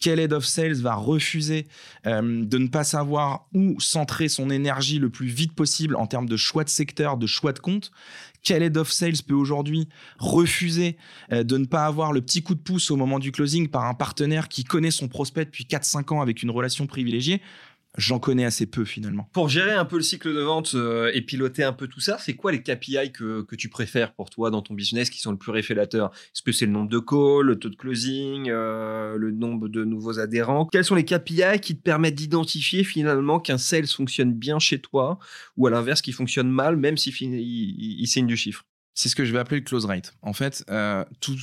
Quel head of sales va refuser euh, de ne pas savoir où centrer son énergie le plus vite possible en termes de choix de secteur, de choix de compte? Quel head of sales peut aujourd'hui refuser euh, de ne pas avoir le petit coup de pouce au moment du closing par un partenaire qui connaît son prospect depuis 4-5 ans avec une relation privilégiée? J'en connais assez peu finalement. Pour gérer un peu le cycle de vente euh, et piloter un peu tout ça, c'est quoi les KPI que, que, tu préfères pour toi dans ton business qui sont le plus révélateurs Est-ce que c'est le nombre de calls, le taux de closing, euh, le nombre de nouveaux adhérents? Quels sont les KPI qui te permettent d'identifier finalement qu'un sales fonctionne bien chez toi ou à l'inverse qui fonctionne mal même s'il il, il, signe du chiffre? C'est ce que je vais appeler le close rate. En fait, euh, tout,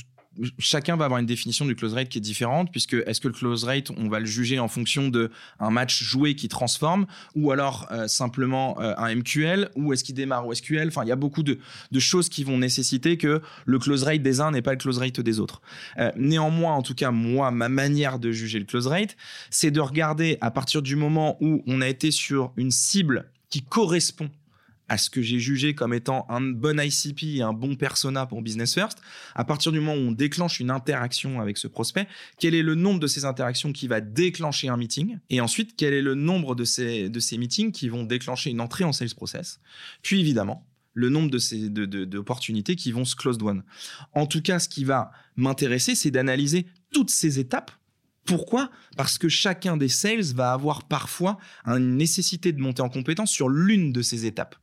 chacun va avoir une définition du close rate qui est différente, puisque est-ce que le close rate, on va le juger en fonction de un match joué qui transforme, ou alors euh, simplement euh, un MQL, ou est-ce qu'il démarre au SQL Enfin, il y a beaucoup de, choses qui vont nécessiter que le close rate des uns n'est pas le close rate des autres. Euh, néanmoins, en tout cas, moi, ma manière de juger le close rate, c'est de regarder à partir du moment où on a été sur une cible qui correspond à ce que j'ai jugé comme étant un bon ICP et un bon persona pour Business First, à partir du moment où on déclenche une interaction avec ce prospect, quel est le nombre de ces interactions qui va déclencher un meeting? Et ensuite, quel est le nombre de ces, de ces meetings qui vont déclencher une entrée en sales process? Puis évidemment, le nombre de ces d'opportunités qui vont se close one. En tout cas, ce qui va m'intéresser, c'est d'analyser toutes ces étapes. Pourquoi? Parce que chacun des sales va avoir parfois une nécessité de monter en compétence sur l'une de ces étapes.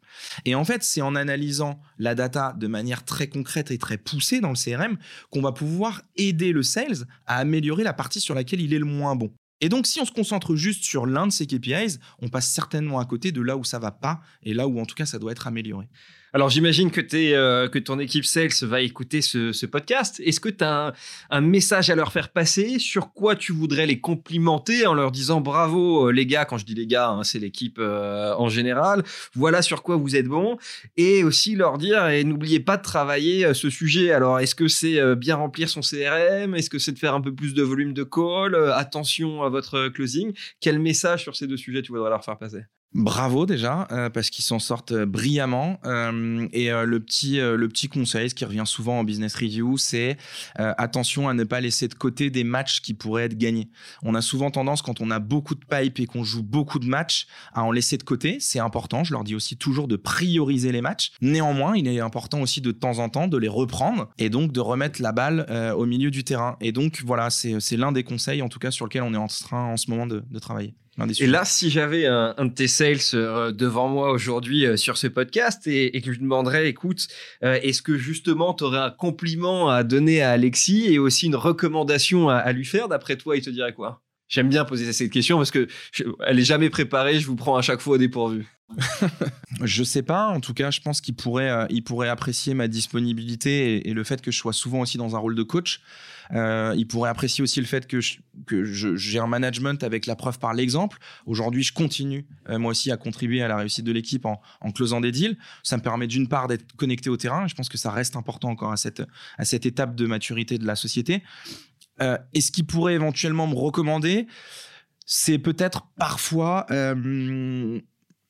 Et en fait, c'est en analysant la data de manière très concrète et très poussée dans le CRM qu'on va pouvoir aider le sales à améliorer la partie sur laquelle il est le moins bon. Et donc, si on se concentre juste sur l'un de ces KPIs, on passe certainement à côté de là où ça va pas et là où en tout cas ça doit être amélioré. Alors j'imagine que, euh, que ton équipe sales va écouter ce, podcast. Est-ce que tu as un, message à leur faire passer? Sur quoi tu voudrais les complimenter en leur disant bravo euh, les gars, quand je dis les gars, hein, c'est l'équipe euh, en général, voilà sur quoi vous êtes bons. Et aussi leur dire, et n'oubliez pas de travailler ce sujet. Alors est-ce que c'est bien remplir son CRM Est-ce que c'est de faire un peu plus de volume de call? Attention à votre closing. Quel message sur ces deux sujets tu voudrais leur faire passer? Bravo déjà euh, parce qu'ils s'en sortent euh, brillamment euh, et le petit le petit conseil ce qui revient souvent en business review c'est attention à ne pas laisser de côté des matchs qui pourraient être gagnés. On a souvent tendance quand on a beaucoup de pipe et qu'on joue beaucoup de matchs à en laisser de côté, c'est important, je leur dis aussi toujours de prioriser les matchs. Néanmoins, il est important aussi de temps en temps de les reprendre et donc de remettre la balle au milieu du terrain. Et donc voilà, c'est l'un des conseils en tout cas sur lequel on est en train en ce moment de travailler. Et là, si j'avais un, de tes sales euh, devant moi aujourd'hui euh, sur ce podcast et, que je demanderais, écoute, euh, est-ce que justement tu aurais un compliment à donner à Alexis et aussi une recommandation à, lui faire, d'après toi, il te dirait quoi? J'aime bien poser cette question parce que elle est jamais préparée, je vous prends à chaque fois au dépourvu. je sais pas. En tout cas, je pense qu'il pourrait, il pourrait apprécier ma disponibilité et, le fait que je sois souvent aussi dans un rôle de coach. Euh, il pourrait apprécier aussi le fait que, j'ai un management avec la preuve par l'exemple. Aujourd'hui, je continue euh, moi aussi à contribuer à la réussite de l'équipe en, closant des deals. Ça me permet d'une part d'être connecté au terrain. Je pense que ça reste important encore à cette, à cette étape de maturité de la société. et ce qu'il pourrait éventuellement me recommander, c'est peut-être parfois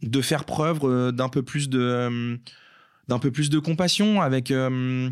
de faire preuve euh, d'un peu plus de euh, d'un peu plus de compassion avec euh,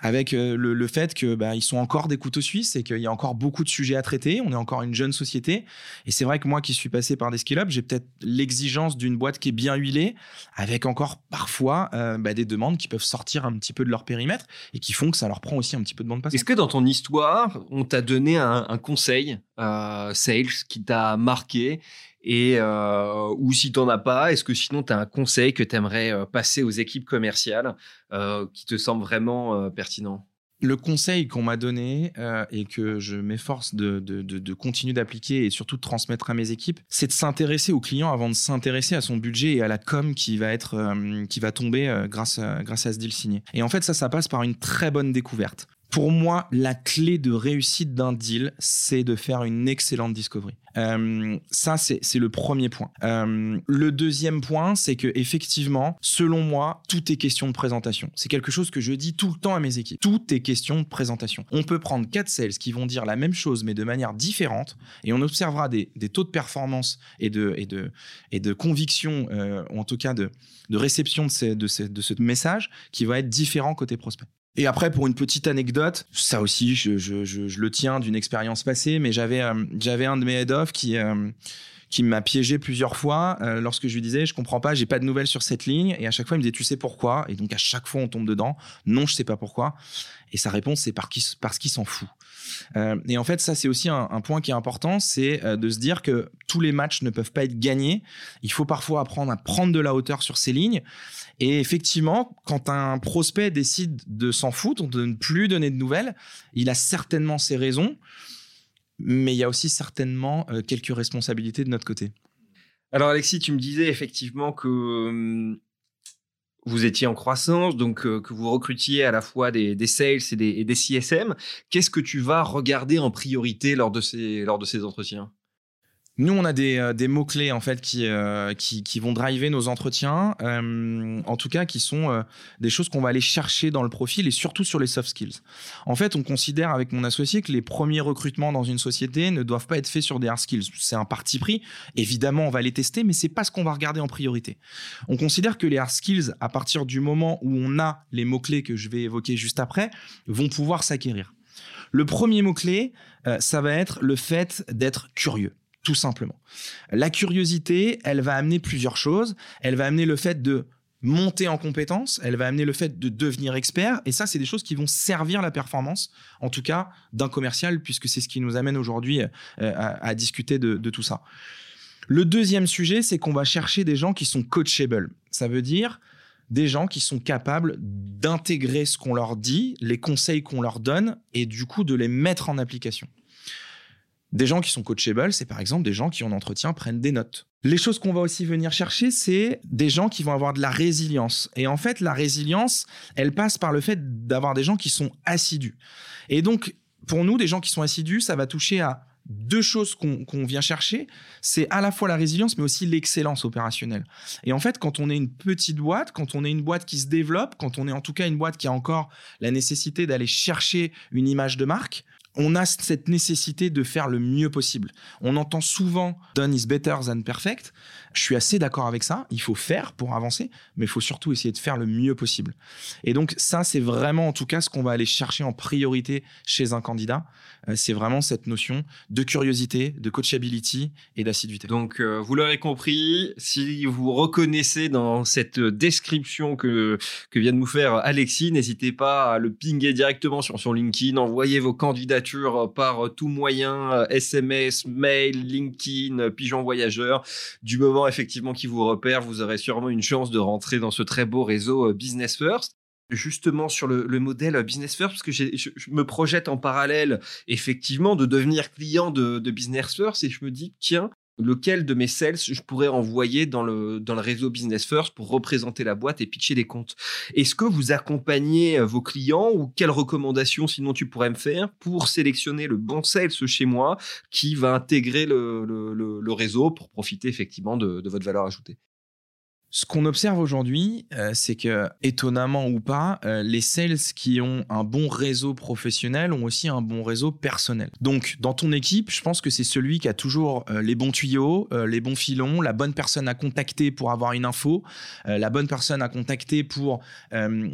avec le, fait que bah, sont encore des couteaux suisses et qu'il y a encore beaucoup de sujets à traiter. On est encore une jeune société et c'est vrai que moi qui suis passé par des scale-up, j'ai peut-être l'exigence d'une boîte qui est bien huilée, avec encore parfois bah, des demandes qui peuvent sortir un petit peu de leur périmètre et qui font que ça leur prend aussi un petit peu de bande passante. Est-ce que dans ton histoire, on t'a donné un, conseil sales qui t'a marqué et euh, ou si tu n'en as pas, est-ce que sinon tu as un conseil que tu aimerais euh, passer aux équipes commerciales euh, qui te semble vraiment pertinent? Le conseil qu'on m'a donné et que je m'efforce de, de, de, continuer d'appliquer et surtout de transmettre à mes équipes, c'est de s'intéresser au client avant de s'intéresser à son budget et à la com qui va être qui va tomber grâce à, grâce à ce deal signé. Et en fait ça ça passe par une très bonne découverte. Pour moi, la clé de réussite d'un deal, c'est de faire une excellente discovery. Euh, ça, c'est le premier point. Euh, le deuxième point, c'est que effectivement, selon moi, tout est question de présentation. C'est quelque chose que je dis tout le temps à mes équipes. Tout est question de présentation. On peut prendre quatre sales qui vont dire la même chose, mais de manière différente, et on observera des, taux de performance et de, et de, et de conviction, euh, ou en tout cas de, de réception de, ces, de, ces, de ce message, qui va être différent côté prospect. Et après, pour une petite anecdote, ça aussi, je, le tiens d'une expérience passée, mais j'avais euh, j'avais un de mes head-off qui, euh, qui m'a piégé plusieurs fois euh, lorsque je lui disais je comprends pas, j'ai pas de nouvelles sur cette ligne. Et à chaque fois il me disait tu sais pourquoi? Et donc à chaque fois on tombe dedans. Non je sais pas pourquoi. Et sa réponse c'est parce qu'il s'en fout. Euh, et en fait ça c'est aussi un, point qui est important c'est euh, de se dire que tous les matchs ne peuvent pas être gagnés, il faut parfois apprendre à prendre de la hauteur sur ces lignes et effectivement quand un prospect décide de s'en foutre, de ne plus donner de nouvelles, il a certainement ses raisons mais il y a aussi certainement euh, quelques responsabilités de notre côté. Alors Alexis, tu me disais effectivement que hum, vous étiez en croissance, donc euh, que vous recrutiez à la fois des, sales et des, et des CSM. Qu'est-ce que tu vas regarder en priorité lors de ces, lors de ces entretiens? Nous, on a des, euh, des mots-clés en fait qui, euh, qui, qui, vont driver nos entretiens, euh, en tout cas qui sont des choses qu'on va aller chercher dans le profil et surtout sur les soft skills. En fait, on considère avec mon associé que les premiers recrutements dans une société ne doivent pas être faits sur des hard skills. C'est un parti pris. Évidemment, on va les tester, mais c'est pas ce qu'on va regarder en priorité. On considère que les hard skills, à partir du moment où on a les mots-clés que je vais évoquer juste après, vont pouvoir s'acquérir. Le premier mot-clé, ça va être le fait d'être curieux tout simplement. La curiosité, elle va amener plusieurs choses. Elle va amener le fait de monter en compétence, elle va amener le fait de devenir expert, et ça, c'est des choses qui vont servir la performance, en tout cas d'un commercial, puisque c'est ce qui nous amène aujourd'hui euh, à, discuter de, tout ça. Le deuxième sujet, c'est qu'on va chercher des gens qui sont coachable. Ça veut dire des gens qui sont capables d'intégrer ce qu'on leur dit, les conseils qu'on leur donne, et du coup de les mettre en application. Des gens qui sont coachables, c'est par exemple des gens qui en entretien prennent des notes. Les choses qu'on va aussi venir chercher, c'est des gens qui vont avoir de la résilience. Et en fait, la résilience, elle passe par le fait d'avoir des gens qui sont assidus. Et donc, pour nous, des gens qui sont assidus, ça va toucher à deux choses qu'on vient chercher, c'est à la fois la résilience, mais aussi l'excellence opérationnelle. Et en fait, quand on est une petite boîte, quand on est une boîte qui se développe, quand on est en tout cas une boîte qui a encore la nécessité d'aller chercher une image de marque, on a cette nécessité de faire le mieux possible. On entend souvent done is better than perfect. Je suis assez d'accord avec ça. Il faut faire pour avancer, mais il faut surtout essayer de faire le mieux possible. Et donc ça, c'est vraiment en tout cas ce qu'on va aller chercher en priorité chez un candidat. Euh, c'est vraiment cette notion de curiosité, de coachability et d'assiduité. Donc euh, vous l'aurez compris, si vous reconnaissez dans cette description que, que vient de nous faire Alexis, n'hésitez pas à le pinguer directement sur son LinkedIn, envoyez vos candidatures par tout moyen, SMS, mail, LinkedIn, pigeon voyageur. Du moment effectivement qui vous repère, vous aurez sûrement une chance de rentrer dans ce très beau réseau euh, Business First. Justement sur le, modèle euh, Business First, parce que je, me projette en parallèle, effectivement, de devenir client de, Business First, et je me dis, tiens, lequel de mes sales je pourrais envoyer dans le, réseau Business First pour représenter la boîte et pitcher des comptes. Est-ce que vous accompagnez euh, vos clients ou quelles recommandations sinon tu pourrais me faire pour sélectionner le bon sales chez moi qui va intégrer le, réseau pour profiter effectivement de votre valeur ajoutée? Ce qu'on observe aujourd'hui, euh, c'est que, étonnamment ou pas, euh, les sales qui ont un bon réseau professionnel ont aussi un bon réseau personnel. Donc, dans ton équipe, je pense que c'est celui qui a toujours euh, les bons tuyaux, les bons filons, la bonne personne à contacter pour avoir une info, la bonne personne à contacter pour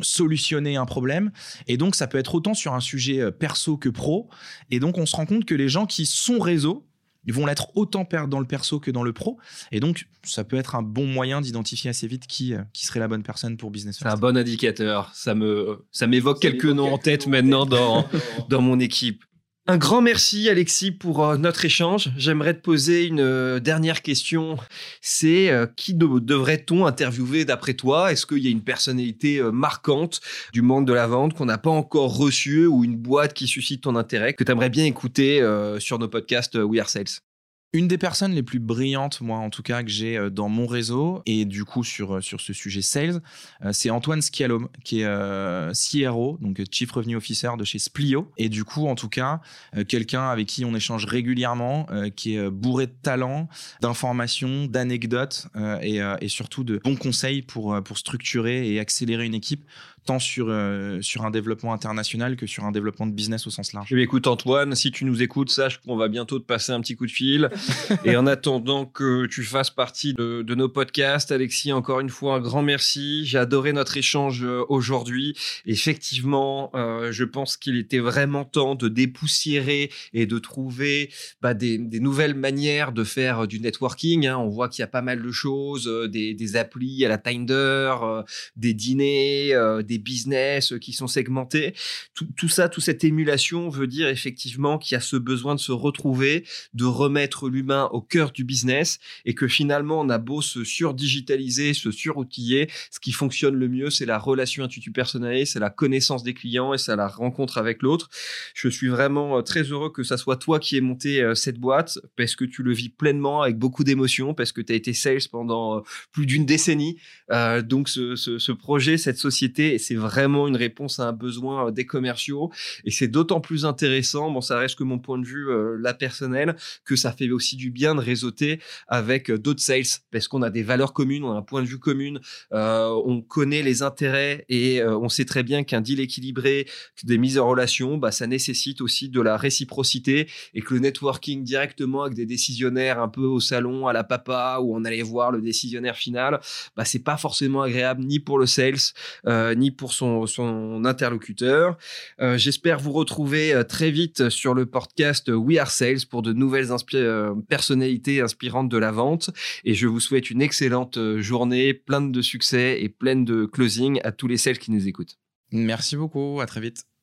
solutionner un problème. Et donc, ça peut être autant sur un sujet perso que pro. Et donc, on se rend compte que les gens qui sont réseau, ils vont l'être autant dans le perso que dans le pro. Et donc, ça peut être un bon moyen d'identifier assez vite qui, euh, qui serait la bonne personne pour Business C'est un bon indicateur. Ça me, ça m'évoque quelques noms en tête maintenant dans, dans mon équipe. Un grand merci Alexis pour euh, notre échange. J'aimerais te poser une euh, dernière question. C'est euh, qui devrait-on interviewer d'après toi? Est-ce qu'il y a une personnalité marquante du monde de la vente qu'on n'a pas encore reçue ou une boîte qui suscite ton intérêt que tu aimerais bien écouter sur nos podcasts We Are Sales? Une des personnes les plus brillantes, moi en tout cas, que j'ai euh, dans mon réseau, et du coup sur, euh, sur ce sujet sales, euh, c'est Antoine Scialom, qui est CRO, donc Chief Revenue Officer de chez Splio. Et du coup, en tout cas, quelqu'un avec qui on échange régulièrement, qui est bourré de talent, d'informations, d'anecdotes et, et, surtout de bons conseils pour, pour structurer et accélérer une équipe tant sur, euh, sur un développement international que sur un développement de business au sens large. Eh écoute Antoine, si tu nous écoutes, sache qu'on va bientôt te passer un petit coup de fil. et en attendant que tu fasses partie de, de, nos podcasts, Alexis, encore une fois, un grand merci. J'ai adoré notre échange euh, aujourd'hui. Effectivement, euh, je pense qu'il était vraiment temps de dépoussiérer et de trouver bah, des, des, nouvelles manières de faire du networking. Hein. On voit qu'il y a pas mal de choses, des, des applis à la Tinder, des dîners, des business euh, qui sont segmentés. Tout, ça, toute cette émulation veut dire effectivement qu'il y a ce besoin de se retrouver, de remettre l'humain au cœur du business et que finalement, on a beau se surdigitaliser, se suroutiller, ce qui fonctionne le mieux, c'est la relation intuitu-personnelle, c'est la connaissance des clients et c'est la rencontre avec l'autre. Je suis vraiment euh, très heureux que ça soit toi qui aies monté euh, cette boîte parce que tu le vis pleinement avec beaucoup d'émotions, parce que tu as été sales pendant plus d'une décennie. donc ce, ce projet, cette société, c'est vraiment une réponse à un besoin euh, des commerciaux. Et c'est d'autant plus intéressant, bon, ça reste que mon point de vue, euh, la personnelle, que ça fait aussi du bien de réseauter avec euh, d'autres sales, parce qu'on a des valeurs communes, on a un point de vue commun, on connaît les intérêts et on sait très bien qu'un deal équilibré, des mises en relation, bah, ça nécessite aussi de la réciprocité et que le networking directement avec des décisionnaires un peu au salon, à la papa, où on allait voir le décisionnaire final, bah, c'est pas forcément agréable ni pour le sales, ni pour son, interlocuteur. Euh, j'espère vous retrouver euh, très vite sur le podcast We Are Sales pour de nouvelles euh, personnalités inspirantes de la vente. Et je vous souhaite une excellente journée, pleine de succès et pleine de closing à tous les sales qui nous écoutent. Merci beaucoup, à très vite.